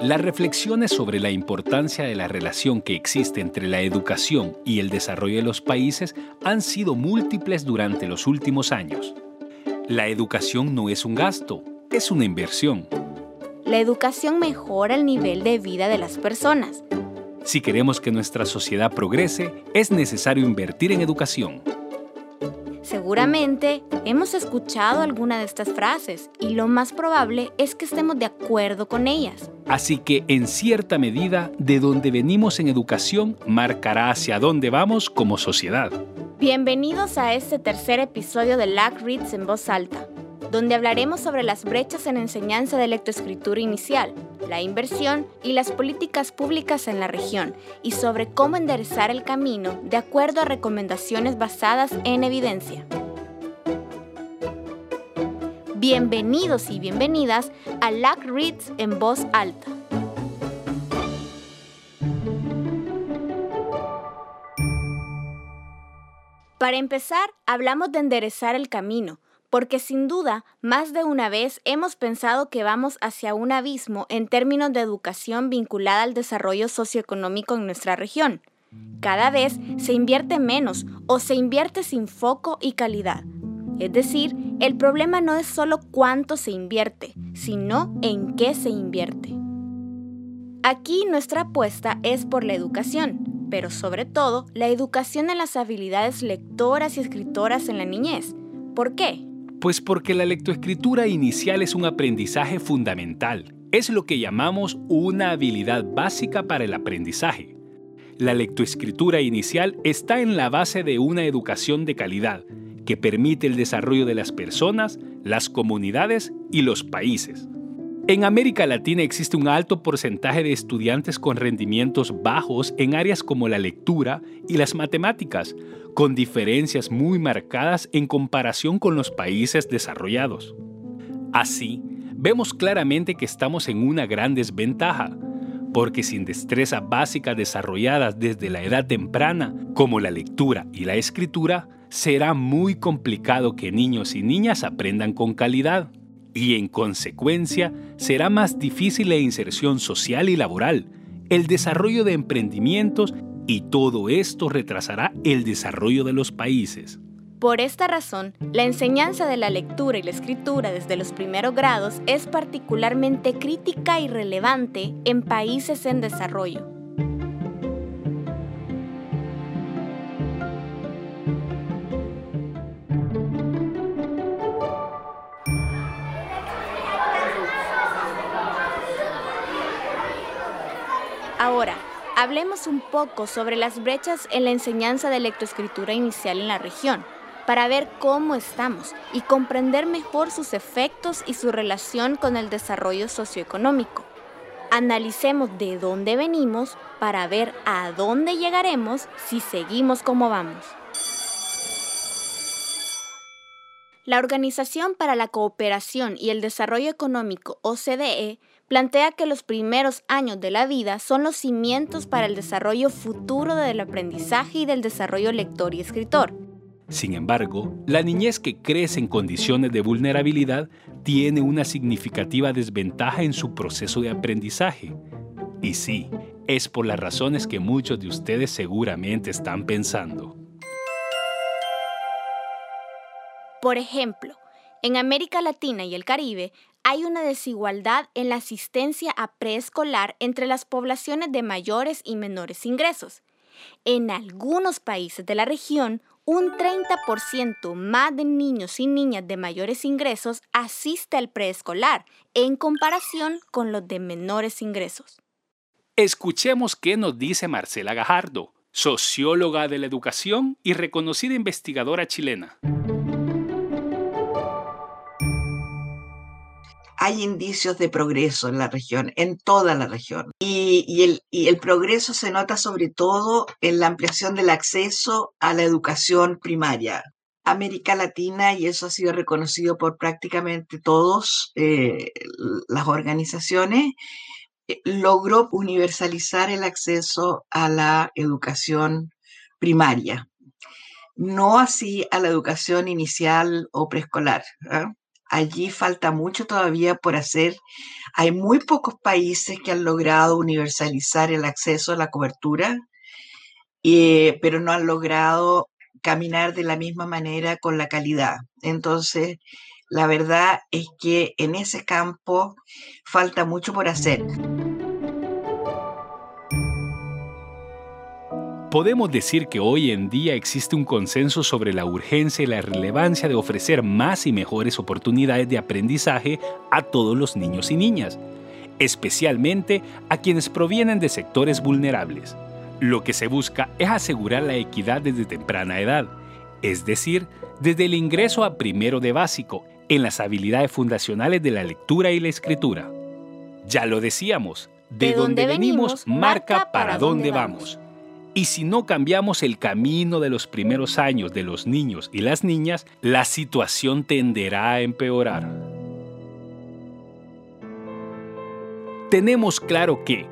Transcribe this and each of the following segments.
Las reflexiones sobre la importancia de la relación que existe entre la educación y el desarrollo de los países han sido múltiples durante los últimos años. La educación no es un gasto, es una inversión. La educación mejora el nivel de vida de las personas. Si queremos que nuestra sociedad progrese, es necesario invertir en educación. Seguramente hemos escuchado alguna de estas frases y lo más probable es que estemos de acuerdo con ellas. Así que en cierta medida, de donde venimos en educación marcará hacia dónde vamos como sociedad. Bienvenidos a este tercer episodio de LAC Reads en voz alta, donde hablaremos sobre las brechas en enseñanza de lectoescritura inicial, la inversión y las políticas públicas en la región, y sobre cómo enderezar el camino de acuerdo a recomendaciones basadas en evidencia. Bienvenidos y bienvenidas a LAC Reads en voz alta. Para empezar, hablamos de enderezar el camino, porque sin duda, más de una vez hemos pensado que vamos hacia un abismo en términos de educación vinculada al desarrollo socioeconómico en nuestra región. Cada vez se invierte menos o se invierte sin foco y calidad. Es decir, el problema no es solo cuánto se invierte, sino en qué se invierte. Aquí nuestra apuesta es por la educación, pero sobre todo la educación en las habilidades lectoras y escritoras en la niñez. ¿Por qué? Pues porque la lectoescritura inicial es un aprendizaje fundamental. Es lo que llamamos una habilidad básica para el aprendizaje. La lectoescritura inicial está en la base de una educación de calidad que permite el desarrollo de las personas, las comunidades y los países. En América Latina existe un alto porcentaje de estudiantes con rendimientos bajos en áreas como la lectura y las matemáticas, con diferencias muy marcadas en comparación con los países desarrollados. Así, vemos claramente que estamos en una gran desventaja, porque sin destrezas básicas desarrolladas desde la edad temprana, como la lectura y la escritura, será muy complicado que niños y niñas aprendan con calidad y en consecuencia será más difícil la inserción social y laboral, el desarrollo de emprendimientos y todo esto retrasará el desarrollo de los países. Por esta razón, la enseñanza de la lectura y la escritura desde los primeros grados es particularmente crítica y relevante en países en desarrollo. Hablemos un poco sobre las brechas en la enseñanza de lectoescritura inicial en la región, para ver cómo estamos y comprender mejor sus efectos y su relación con el desarrollo socioeconómico. Analicemos de dónde venimos para ver a dónde llegaremos si seguimos como vamos. La Organización para la Cooperación y el Desarrollo Económico, OCDE, plantea que los primeros años de la vida son los cimientos para el desarrollo futuro del aprendizaje y del desarrollo lector y escritor. Sin embargo, la niñez que crece en condiciones de vulnerabilidad tiene una significativa desventaja en su proceso de aprendizaje. Y sí, es por las razones que muchos de ustedes seguramente están pensando. Por ejemplo, en América Latina y el Caribe hay una desigualdad en la asistencia a preescolar entre las poblaciones de mayores y menores ingresos. En algunos países de la región, un 30% más de niños y niñas de mayores ingresos asiste al preescolar en comparación con los de menores ingresos. Escuchemos qué nos dice Marcela Gajardo, socióloga de la educación y reconocida investigadora chilena. Hay indicios de progreso en la región, en toda la región. Y, el, progreso se nota sobre todo en la ampliación del acceso a la educación primaria. América Latina, y eso ha sido reconocido por prácticamente todas eh, las organizaciones, eh, logró universalizar el acceso a la educación primaria, no así a la educación inicial o preescolar. ¿ah? Allí falta mucho todavía por hacer. Hay muy pocos países que han logrado universalizar el acceso a la cobertura, eh, pero no han logrado caminar de la misma manera con la calidad. Entonces, la verdad es que en ese campo falta mucho por hacer. Podemos decir que hoy en día existe un consenso sobre la urgencia y la relevancia de ofrecer más y mejores oportunidades de aprendizaje a todos los niños y niñas, especialmente a quienes provienen de sectores vulnerables. Lo que se busca es asegurar la equidad desde temprana edad, es decir, desde el ingreso a primero de básico en las habilidades fundacionales de la lectura y la escritura. Ya lo decíamos, de, dónde venimos marca para dónde vamos. Y si no cambiamos el camino de los primeros años de los niños y las niñas, la situación tenderá a empeorar. Tenemos claro que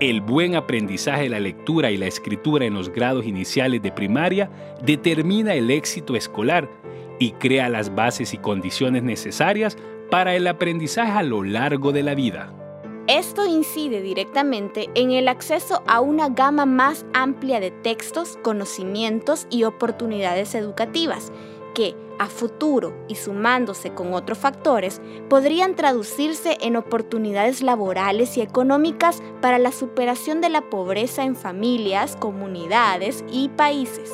el buen aprendizaje de la lectura y la escritura en los grados iniciales de primaria determina el éxito escolar y crea las bases y condiciones necesarias para el aprendizaje a lo largo de la vida. Esto incide directamente en el acceso a una gama más amplia de textos, conocimientos y oportunidades educativas que, a futuro y sumándose con otros factores, podrían traducirse en oportunidades laborales y económicas para la superación de la pobreza en familias, comunidades y países.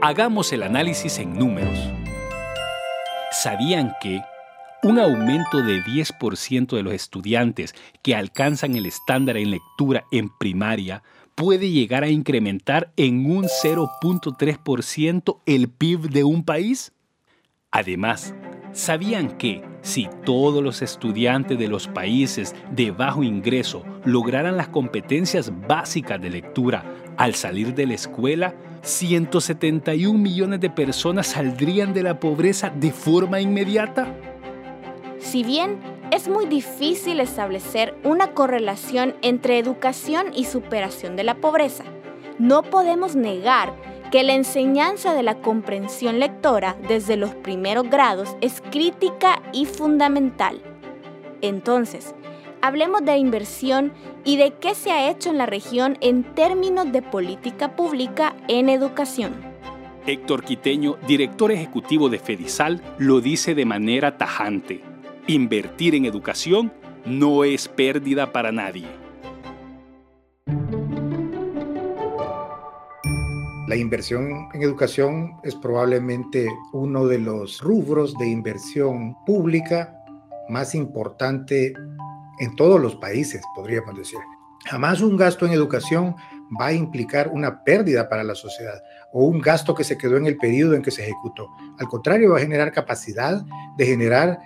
Hagamos el análisis en números. ¿Sabían que un aumento de 10% de los estudiantes que alcanzan el estándar en lectura en primaria puede llegar a incrementar en un 0.3% el PIB de un país? Además, ¿sabían que si todos los estudiantes de los países de bajo ingreso lograran las competencias básicas de lectura al salir de la escuela, 171 millones de personas saldrían de la pobreza de forma inmediata? Si bien es muy difícil establecer una correlación entre educación y superación de la pobreza, no podemos negar que la enseñanza de la comprensión lectora desde los primeros grados es crítica y fundamental. Entonces, hablemos de inversión y de qué se ha hecho en la región en términos de política pública en educación. Héctor Quiteño, director ejecutivo de Fedisal, lo dice de manera tajante. Invertir en educación no es pérdida para nadie. La inversión en educación es probablemente uno de los rubros de inversión pública más importante en todos los países, podríamos decir. Jamás un gasto en educación va a implicar una pérdida para la sociedad o un gasto que se quedó en el periodo en que se ejecutó. Al contrario, va a generar capacidad de generar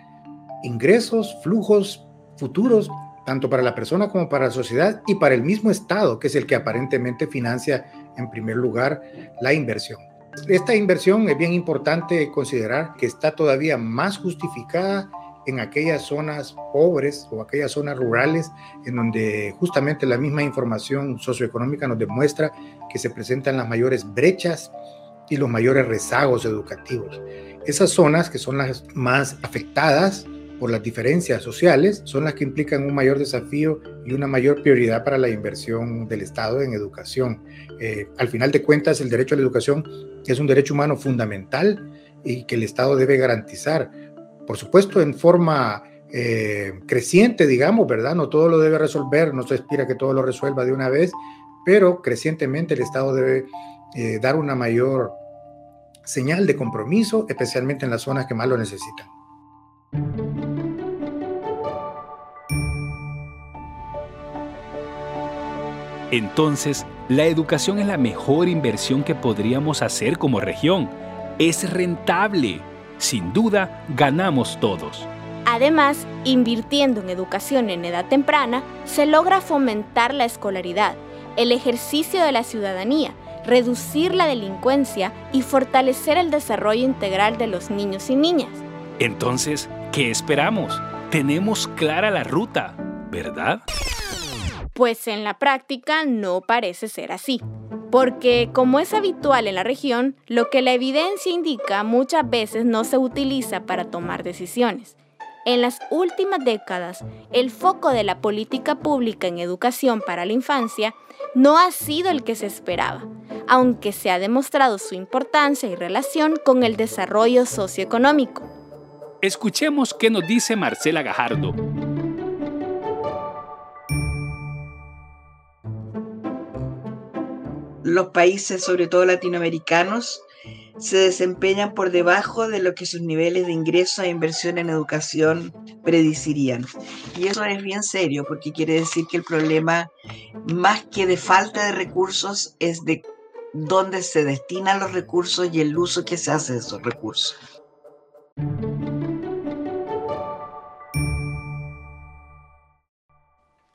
ingresos, flujos futuros, tanto para la persona como para la sociedad y para el mismo Estado, que es el que aparentemente financia en primer lugar la inversión. Esta inversión es bien importante considerar que está todavía más justificada en aquellas zonas pobres o aquellas zonas rurales en donde justamente la misma información socioeconómica nos demuestra que se presentan las mayores brechas y los mayores rezagos educativos. Esas zonas que son las más afectadas por las diferencias sociales son las que implican un mayor desafío y una mayor prioridad para la inversión del Estado en educación. Eh, al final de cuentas, el derecho a la educación es un derecho humano fundamental y que el Estado debe garantizar, por supuesto, en forma eh, creciente, digamos, ¿verdad? No todo lo debe resolver, no se aspira que todo lo resuelva de una vez, pero crecientemente el Estado debe eh, dar una mayor señal de compromiso, especialmente en las zonas que más lo necesitan. Entonces, la educación es la mejor inversión que podríamos hacer como región. Es rentable. Sin duda, ganamos todos. Además, invirtiendo en educación en edad temprana, se logra fomentar la escolaridad, el ejercicio de la ciudadanía, reducir la delincuencia y fortalecer el desarrollo integral de los niños y niñas. Entonces, ¿qué esperamos? Tenemos clara la ruta, ¿verdad? Pues en la práctica no parece ser así. Porque como es habitual en la región, lo que la evidencia indica muchas veces no se utiliza para tomar decisiones. En las últimas décadas, el foco de la política pública en educación para la infancia no ha sido el que se esperaba, aunque se ha demostrado su importancia y relación con el desarrollo socioeconómico. Escuchemos qué nos dice Marcela Gajardo. Los países, sobre todo latinoamericanos, se desempeñan por debajo de lo que sus niveles de ingreso e inversión en educación predicirían. Y eso es bien serio porque quiere decir que el problema, más que de falta de recursos, es de dónde se destinan los recursos y el uso que se hace de esos recursos.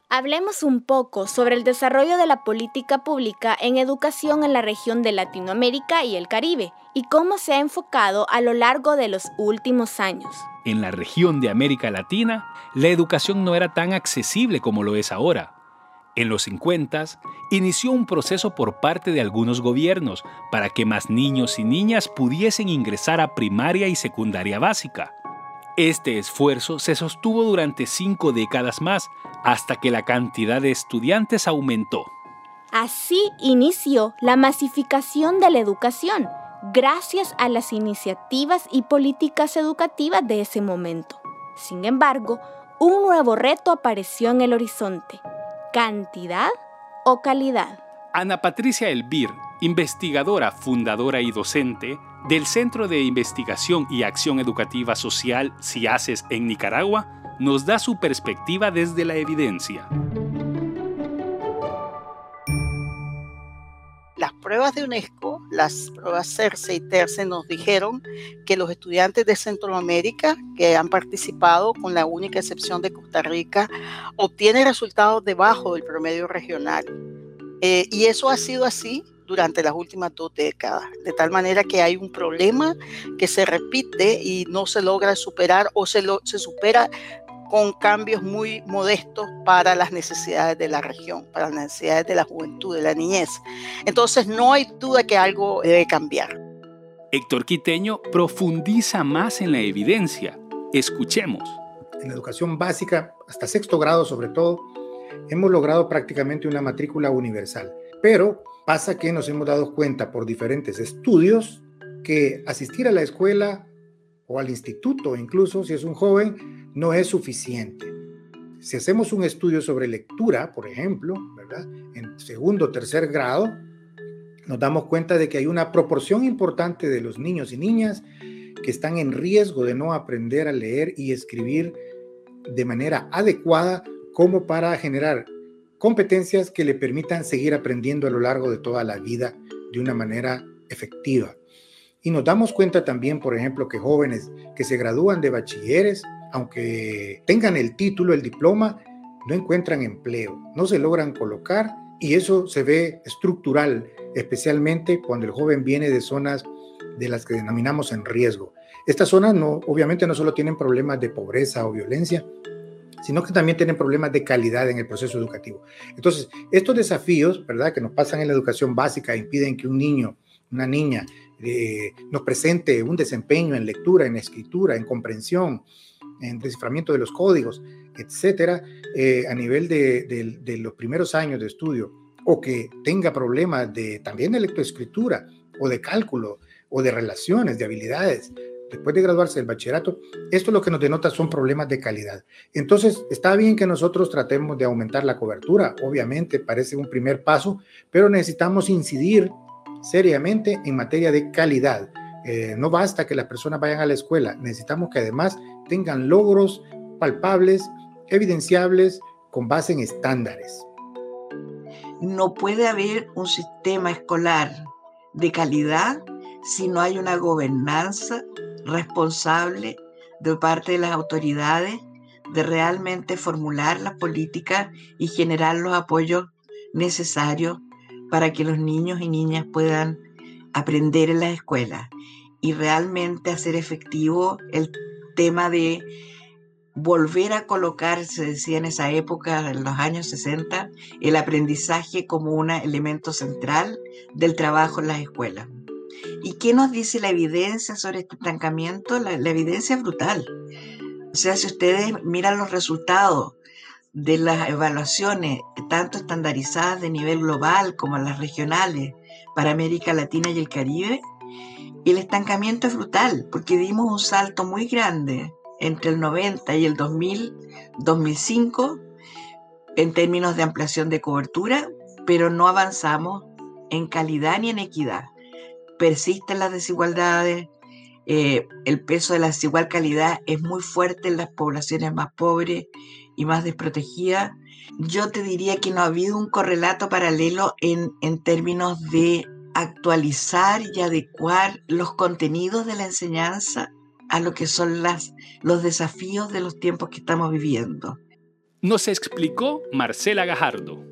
Hablemos un poco sobre el desarrollo de la política pública en educación en la región de Latinoamérica y el Caribe y cómo se ha enfocado a lo largo de los últimos años. En la región de América Latina, la educación no era tan accesible como lo es ahora. En los 50 inició un proceso por parte de algunos gobiernos para que más niños y niñas pudiesen ingresar a primaria y secundaria básica. Este esfuerzo se sostuvo durante cinco décadas más, hasta que la cantidad de estudiantes aumentó. Así inició la masificación de la educación, gracias a las iniciativas y políticas educativas de ese momento. Sin embargo, un nuevo reto apareció en el horizonte. ¿Cantidad o calidad? Ana Patricia Elvir, investigadora, fundadora y docente del Centro de Investigación y Acción Educativa Social CIACES en Nicaragua, nos da su perspectiva desde la evidencia. Las pruebas de UNESCO, las pruebas CERCE y TERCE nos dijeron que los estudiantes de Centroamérica que han participado, con la única excepción de Costa Rica, obtienen resultados debajo del promedio regional. Eh, y eso ha sido así durante las últimas dos décadas, de tal manera que hay un problema que se repite y no se logra superar o se, se supera con cambios muy modestos para las necesidades de la región, para las necesidades de la juventud, de la niñez. Entonces no hay duda que algo debe cambiar. Héctor Quiteño profundiza más en la evidencia. Escuchemos. En la educación básica, hasta sexto grado sobre todo, hemos logrado prácticamente una matrícula universal. Pero pasa que nos hemos dado cuenta por diferentes estudios que asistir a la escuela o al instituto, incluso si es un joven, no es suficiente. Si hacemos un estudio sobre lectura, por ejemplo, ¿verdad? En segundo o tercer grado, nos damos cuenta de que hay una proporción importante de los niños y niñas que están en riesgo de no aprender a leer y escribir de manera adecuada como para generar competencias que le permitan seguir aprendiendo a lo largo de toda la vida de una manera efectiva. Y nos damos cuenta también, por ejemplo, que jóvenes que se gradúan de bachilleres, aunque tengan el título, el diploma, no encuentran empleo, no se logran colocar y eso se ve estructural, especialmente cuando el joven viene de zonas de las que denominamos en riesgo. Estas zonas no, obviamente no solo tienen problemas de pobreza o violencia, sino que también tienen problemas de calidad en el proceso educativo. Entonces, estos desafíos, ¿verdad?, que nos pasan en la educación básica impiden que un niño, una niña, eh, nos presente un desempeño en lectura, en escritura, en comprensión, en desciframiento de los códigos, etcétera, eh, a nivel de, de, los primeros años de estudio, o que tenga problemas de, también de lectoescritura, o de cálculo, o de relaciones, de habilidades, después de graduarse del bachillerato, esto lo que nos denota son problemas de calidad. Entonces, está bien que nosotros tratemos de aumentar la cobertura, obviamente parece un primer paso, pero necesitamos incidir seriamente en materia de calidad. Eh, no basta que las personas vayan a la escuela, necesitamos que además tengan logros palpables, evidenciables, con base en estándares. No puede haber un sistema escolar de calidad si no hay una gobernanza responsable de parte de las autoridades de realmente formular las políticas y generar los apoyos necesarios para que los niños y niñas puedan aprender en las escuelas y realmente hacer efectivo el tema de volver a colocar, se decía en esa época, en los años 60, el aprendizaje como un elemento central del trabajo en las escuelas. ¿Y qué nos dice la evidencia sobre este estancamiento? La, evidencia es brutal. O sea, si ustedes miran los resultados de las evaluaciones, tanto estandarizadas de nivel global como las regionales para América Latina y el Caribe, el estancamiento es brutal, porque dimos un salto muy grande entre el 90 y el 2000, 2005 en términos de ampliación de cobertura, pero no avanzamos en calidad ni en equidad. Persisten las desigualdades, eh, el peso de la desigual calidad es muy fuerte en las poblaciones más pobres y más desprotegidas. Yo te diría que no ha habido un correlato paralelo en, en términos de actualizar y adecuar los contenidos de la enseñanza a lo que son las, los desafíos de los tiempos que estamos viviendo. Nos explicó Marcela Gajardo.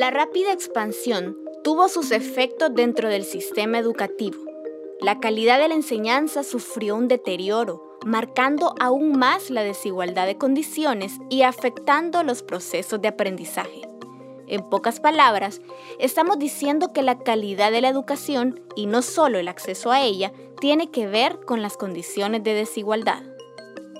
La rápida expansión tuvo sus efectos dentro del sistema educativo. La calidad de la enseñanza sufrió un deterioro, marcando aún más la desigualdad de condiciones y afectando los procesos de aprendizaje. En pocas palabras, estamos diciendo que la calidad de la educación, y no solo el acceso a ella, tiene que ver con las condiciones de desigualdad.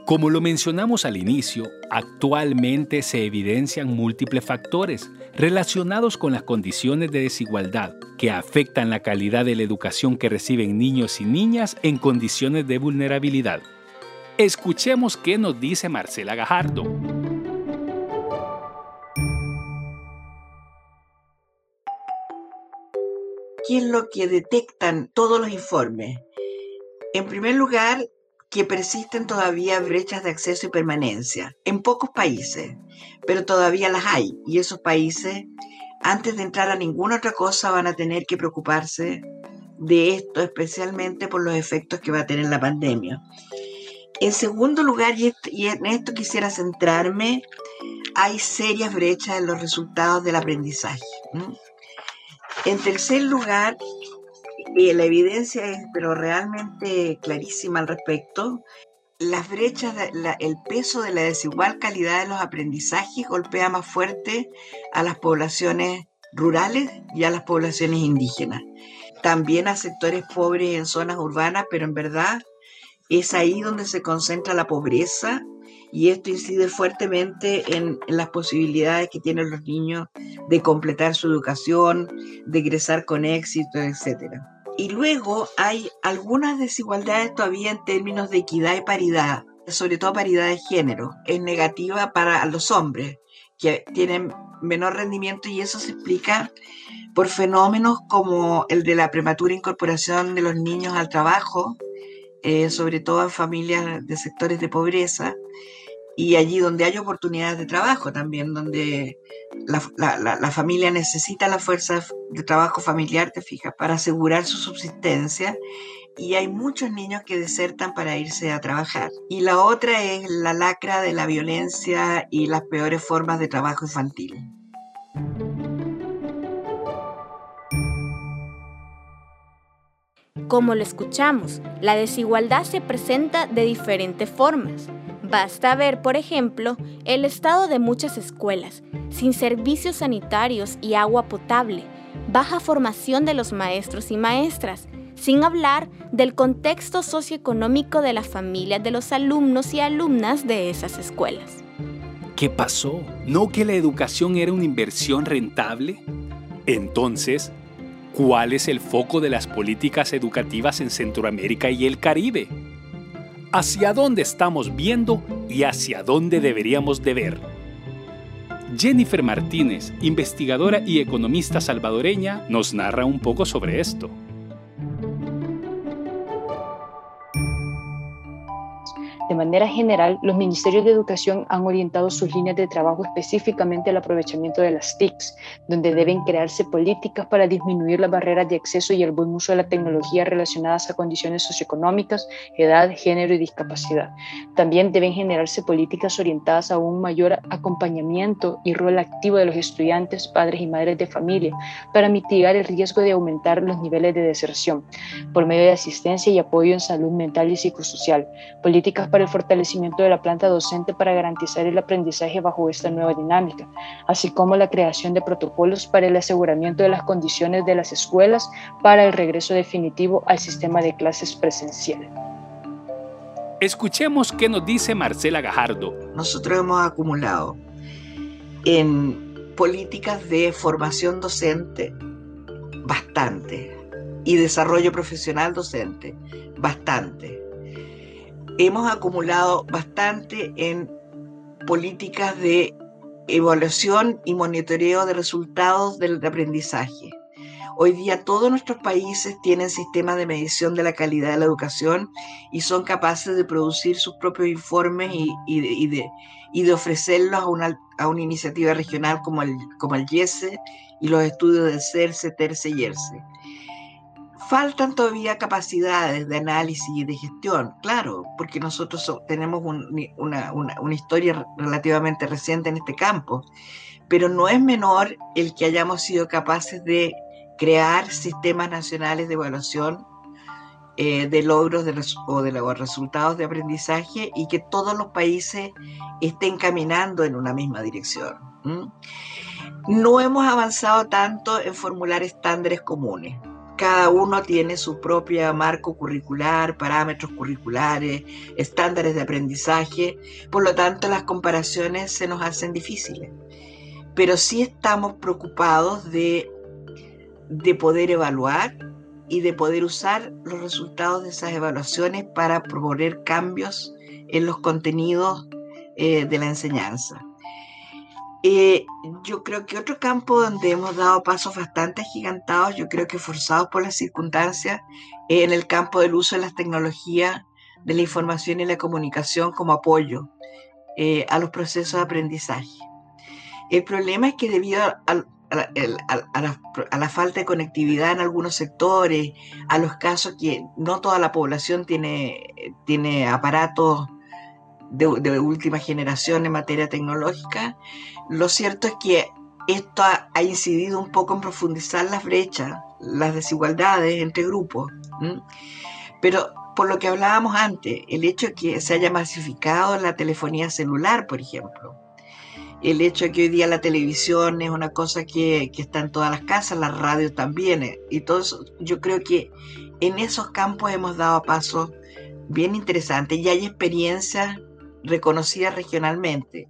Como lo mencionamos al inicio, actualmente se evidencian múltiples factores relacionados con las condiciones de desigualdad que afectan la calidad de la educación que reciben niños y niñas en condiciones de vulnerabilidad. Escuchemos qué nos dice Marcela Gajardo. ¿Qué es lo que detectan todos los informes? En primer lugar, que persisten todavía brechas de acceso y permanencia en pocos países, pero todavía las hay. Y esos países, antes de entrar a ninguna otra cosa, van a tener que preocuparse de esto, especialmente por los efectos que va a tener la pandemia. En segundo lugar, y en esto quisiera centrarme, hay serias brechas en los resultados del aprendizaje. En tercer lugar, y la evidencia es pero realmente clarísima al respecto, las brechas, el peso de la desigual calidad de los aprendizajes golpea más fuerte a las poblaciones rurales y a las poblaciones indígenas. También a sectores pobres en zonas urbanas, pero en verdad es ahí donde se concentra la pobreza y esto incide fuertemente en, las posibilidades que tienen los niños de completar su educación, de egresar con éxito, etc. Y luego hay algunas desigualdades todavía en términos de equidad y paridad, sobre todo paridad de género. Es negativa para los hombres, que tienen menor rendimiento y eso se explica por fenómenos como el de la prematura incorporación de los niños al trabajo, eh, sobre todo en familias de sectores de pobreza, y allí donde hay oportunidades de trabajo también, donde la, familia necesita la fuerza de trabajo familiar, te fijas, para asegurar su subsistencia. Y hay muchos niños que desertan para irse a trabajar. Y la otra es la lacra de la violencia y las peores formas de trabajo infantil. Como lo escuchamos, la desigualdad se presenta de diferentes formas. Basta ver, por ejemplo, el estado de muchas escuelas, sin servicios sanitarios y agua potable, baja formación de los maestros y maestras, sin hablar del contexto socioeconómico de las familias de los alumnos y alumnas de esas escuelas. ¿Qué pasó? ¿No que la educación era una inversión rentable? Entonces, ¿cuál es el foco de las políticas educativas en Centroamérica y el Caribe? Hacia dónde estamos viendo y hacia dónde deberíamos de ver. Jennifer Martínez, investigadora y economista salvadoreña, nos narra un poco sobre esto. Manera general, los ministerios de educación han orientado sus líneas de trabajo específicamente al aprovechamiento de las TICs, donde deben crearse políticas para disminuir las barreras de acceso y el buen uso de la tecnología relacionadas a condiciones socioeconómicas, edad, género y discapacidad. También deben generarse políticas orientadas a un mayor acompañamiento y rol activo de los estudiantes, padres y madres de familia para mitigar el riesgo de aumentar los niveles de deserción por medio de asistencia y apoyo en salud mental y psicosocial, políticas para el fortalecimiento de la planta docente para garantizar el aprendizaje bajo esta nueva dinámica, así como la creación de protocolos para el aseguramiento de las condiciones de las escuelas para el regreso definitivo al sistema de clases presencial. Escuchemos qué nos dice Marcela Gajardo. Nosotros hemos acumulado en políticas de formación docente bastante y desarrollo profesional docente bastante. Hemos acumulado bastante en políticas de evaluación y monitoreo de resultados del aprendizaje. Hoy día todos nuestros países tienen sistemas de medición de la calidad de la educación y son capaces de producir sus propios informes y, de, ofrecerlos a una, iniciativa regional como el, como el YESE y los estudios del CERCE, TERCE y ERCE. Faltan todavía capacidades de análisis y de gestión, claro, porque nosotros tenemos una, una, historia relativamente reciente en este campo, pero no es menor el que hayamos sido capaces de crear sistemas nacionales de evaluación eh, de logros o de los resultados de aprendizaje y que todos los países estén caminando en una misma dirección. No hemos avanzado tanto en formular estándares comunes cada uno tiene su propio marco curricular, parámetros curriculares, estándares de aprendizaje, por lo tanto las comparaciones se nos hacen difíciles. Pero sí estamos preocupados de, de poder evaluar y de poder usar los resultados de esas evaluaciones para proponer cambios en los contenidos eh, de la enseñanza. Eh, yo creo que otro campo donde hemos dado pasos bastante gigantados, yo creo que forzados por las circunstancias, es en el campo del uso de las tecnologías de la información y la comunicación como apoyo eh, a los procesos de aprendizaje. El problema es que debido a, a, la, falta de conectividad en algunos sectores, a los casos que no toda la población tiene, tiene aparatos de, última generación en materia tecnológica, lo cierto es que esto ha, incidido un poco en profundizar las brechas, las desigualdades entre grupos. Pero por lo que hablábamos antes, el hecho de que se haya masificado la telefonía celular, por ejemplo, el hecho de que hoy día la televisión es una cosa que, que está en todas las casas, la radio también, y todo eso, yo creo que en esos campos hemos dado pasos bien interesantes y hay experiencias reconocida regionalmente.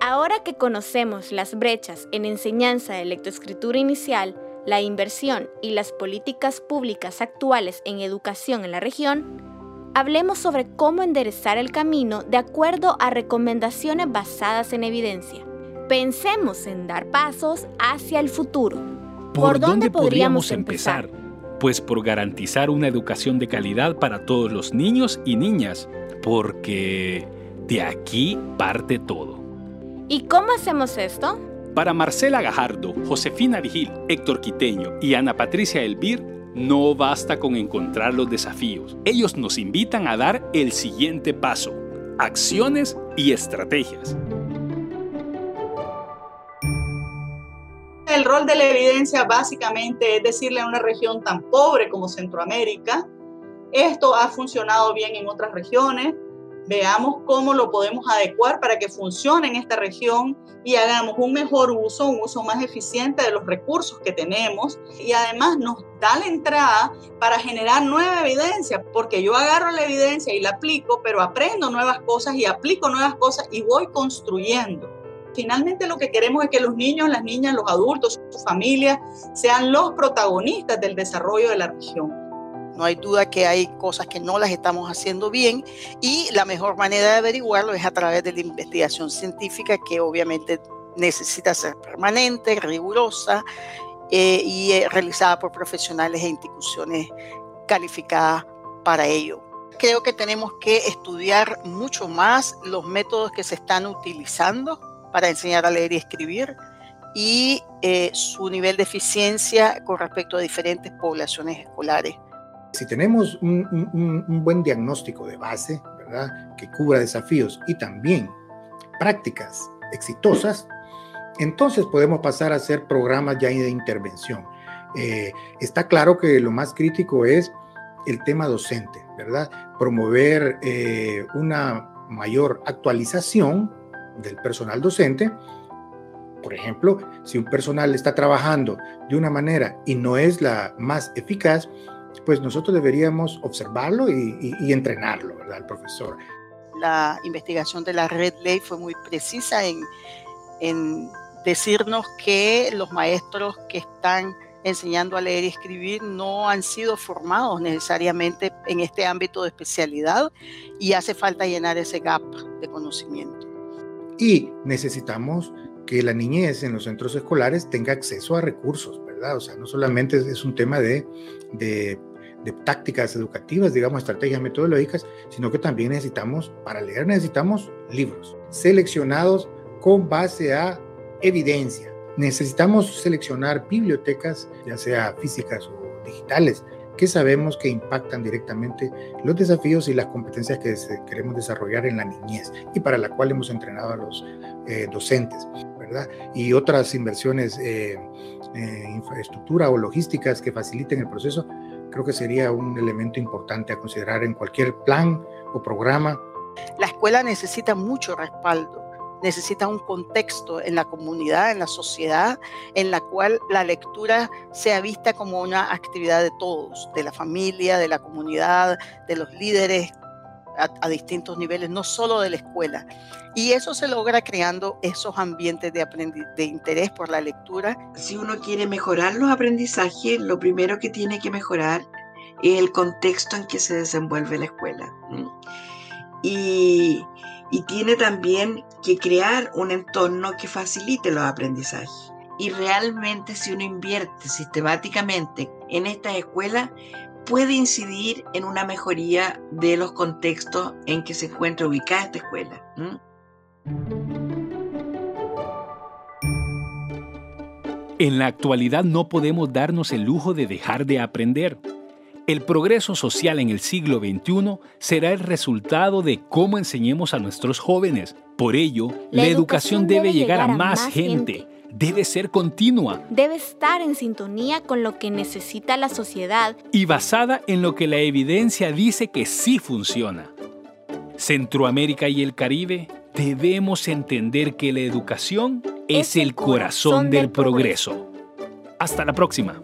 Ahora que conocemos las brechas en enseñanza de lectoescritura inicial, la inversión y las políticas públicas actuales en educación en la región, hablemos sobre cómo enderezar el camino de acuerdo a recomendaciones basadas en evidencia. Pensemos en dar pasos hacia el futuro. ¿Por, dónde, podríamos empezar? Pues por garantizar una educación de calidad para todos los niños y niñas, porque de aquí parte todo. ¿Y cómo hacemos esto? Para Marcela Gajardo, Josefina Vigil, Héctor Quiteño y Ana Patricia Elvir, no basta con encontrar los desafíos. Ellos nos invitan a dar el siguiente paso, acciones y estrategias. El rol de la evidencia básicamente es decirle a una región tan pobre como Centroamérica, esto ha funcionado bien en otras regiones, veamos cómo lo podemos adecuar para que funcione en esta región y hagamos un mejor uso, un uso más eficiente de los recursos que tenemos. Y además nos da la entrada para generar nueva evidencia, porque yo agarro la evidencia y la aplico, pero aprendo nuevas cosas y aplico nuevas cosas y voy construyendo finalmente lo que queremos es que los niños, las niñas, los adultos, su familia sean los protagonistas del desarrollo de la región. No hay duda que hay cosas que no las estamos haciendo bien y la mejor manera de averiguarlo es a través de la investigación científica que obviamente necesita ser permanente, rigurosa eh, y eh, realizada por profesionales e instituciones calificada para ello. Creo que tenemos que estudiar mucho más los métodos que se están utilizando para enseñar a leer y escribir y eh, su nivel de eficiencia con respecto a diferentes poblaciones escolares. Si tenemos un, buen diagnóstico de base, ¿verdad? Que cubra desafíos y también prácticas exitosas, entonces podemos pasar a hacer programas ya de intervención. Eh, está claro que lo más crítico es el tema docente, ¿verdad? Promover eh, una mayor actualización del personal docente. Por ejemplo, si un personal está trabajando de una manera y no es la más eficaz, pues nosotros deberíamos observarlo y, entrenarlo, ¿verdad? El profesor. La investigación de la Red Ley fue muy precisa en decirnos que los maestros que están enseñando a leer y escribir no han sido formados necesariamente en este ámbito de especialidad y hace falta llenar ese gap de conocimiento. Y necesitamos que la niñez en los centros escolares tenga acceso a recursos, ¿verdad? O sea, no solamente es un tema de, de, de tácticas educativas, digamos, estrategias metodológicas, sino que también necesitamos, para leer necesitamos libros seleccionados con base a evidencia, necesitamos seleccionar bibliotecas, ya sea físicas o digitales, que sabemos que impactan directamente los desafíos y las competencias que queremos desarrollar en la niñez y para la cual hemos entrenado a los eh, docentes, ¿verdad? Y otras inversiones, eh, eh, infraestructura o logísticas que faciliten el proceso, creo que sería un elemento importante a considerar en cualquier plan o programa. La escuela necesita mucho respaldo necesita un contexto en la comunidad, en la sociedad, en la cual la lectura sea vista como una actividad de todos, de la familia, de la comunidad, de los líderes a, distintos niveles, no solo de la escuela. Y eso se logra creando esos ambientes de, de interés por la lectura. Si uno quiere mejorar los aprendizajes, lo primero que tiene que mejorar es el contexto en que se desenvuelve la escuela. Y, y tiene también que crear un entorno que facilite los aprendizajes. Y realmente si uno invierte sistemáticamente en estas escuelas, puede incidir en una mejoría de los contextos en que se encuentra ubicada esta escuela. En la actualidad no podemos darnos el lujo de dejar de aprender. El progreso social en el siglo XXI será el resultado de cómo enseñemos a nuestros jóvenes. Por ello, la, educación, debe, llegar, a más, gente. Debe ser continua. Debe estar en sintonía con lo que necesita la sociedad. Y basada en lo que la evidencia dice que sí funciona. Centroamérica y el Caribe debemos entender que la educación es, el corazón, del progreso. Hasta la próxima.